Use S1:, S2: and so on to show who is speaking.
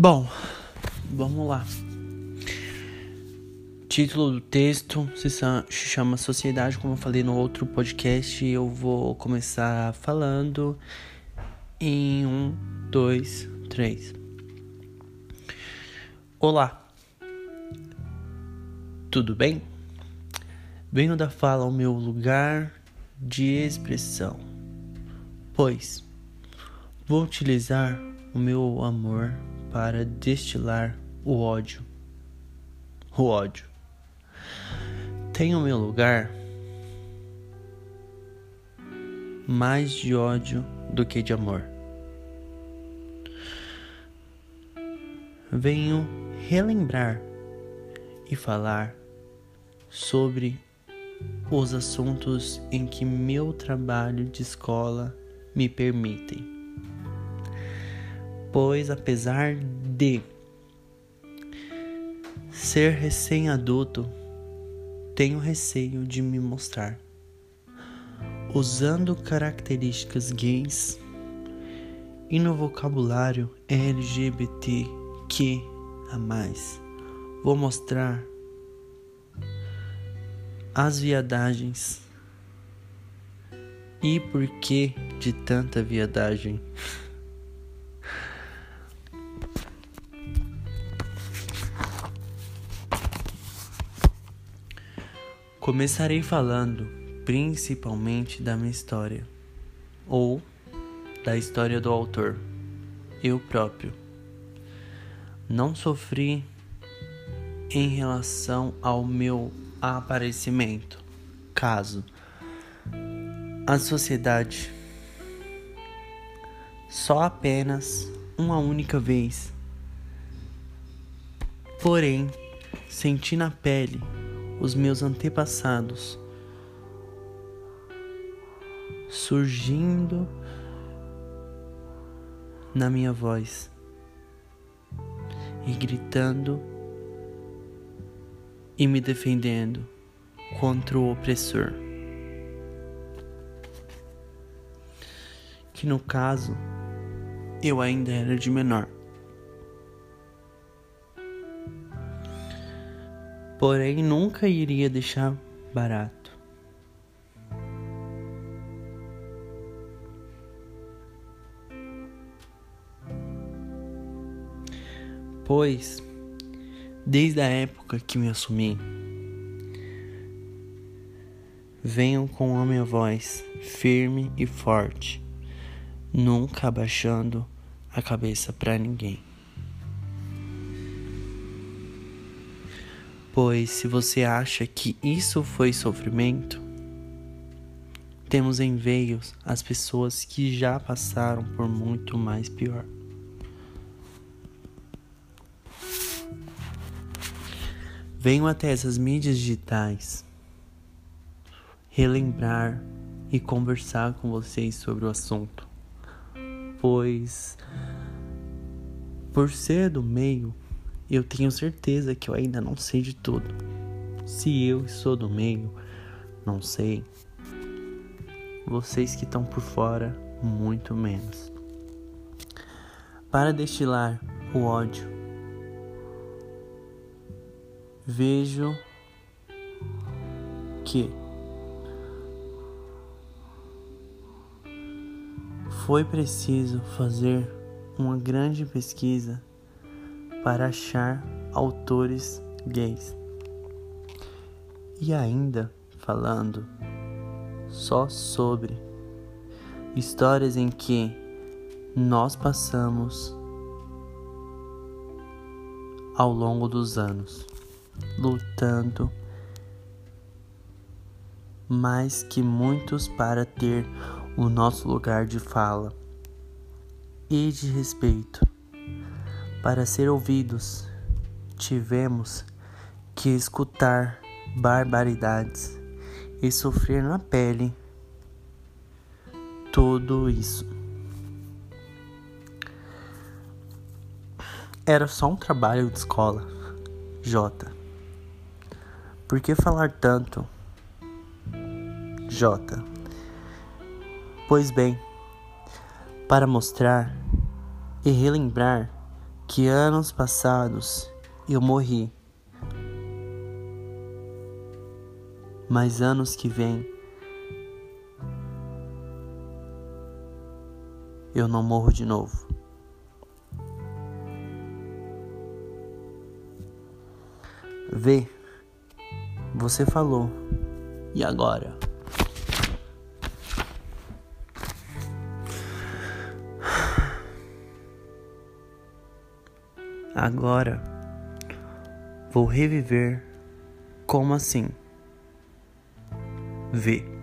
S1: Bom, vamos lá. Título do texto se chama Sociedade, como eu falei no outro podcast. Eu vou começar falando em um, dois, três. Olá, tudo bem? Venho da fala ao meu lugar de expressão, pois vou utilizar o meu amor para destilar o ódio. O ódio. Tenho meu lugar mais de ódio do que de amor. Venho relembrar e falar sobre os assuntos em que meu trabalho de escola me permitem pois apesar de ser recém-adulto, tenho receio de me mostrar. Usando características gays e no vocabulário LGBTQ a mais, vou mostrar as viadagens e por que de tanta viadagem. Começarei falando principalmente da minha história, ou da história do autor, eu próprio. Não sofri em relação ao meu aparecimento, caso a sociedade só apenas uma única vez. Porém, senti na pele os meus antepassados, surgindo na minha voz e gritando e me defendendo contra o opressor. Que no caso eu ainda era de menor. Porém nunca iria deixar barato. Pois, desde a época que me assumi, venham com a minha voz firme e forte, nunca abaixando a cabeça para ninguém. Pois se você acha que isso foi sofrimento, temos em veios as pessoas que já passaram por muito mais pior. Venho até essas mídias digitais relembrar e conversar com vocês sobre o assunto, pois por ser do meio eu tenho certeza que eu ainda não sei de tudo. Se eu sou do meio, não sei. Vocês que estão por fora, muito menos. Para destilar o ódio, vejo que foi preciso fazer uma grande pesquisa para achar autores gays. E ainda falando só sobre histórias em que nós passamos ao longo dos anos, lutando mais que muitos para ter o nosso lugar de fala e de respeito. Para ser ouvidos, tivemos que escutar barbaridades e sofrer na pele tudo isso. Era só um trabalho de escola, J. Por que falar tanto, J? Pois bem, para mostrar e relembrar que anos passados eu morri, mas anos que vêm eu não morro de novo. Vê, você falou, e agora? Agora vou reviver como assim? Vê.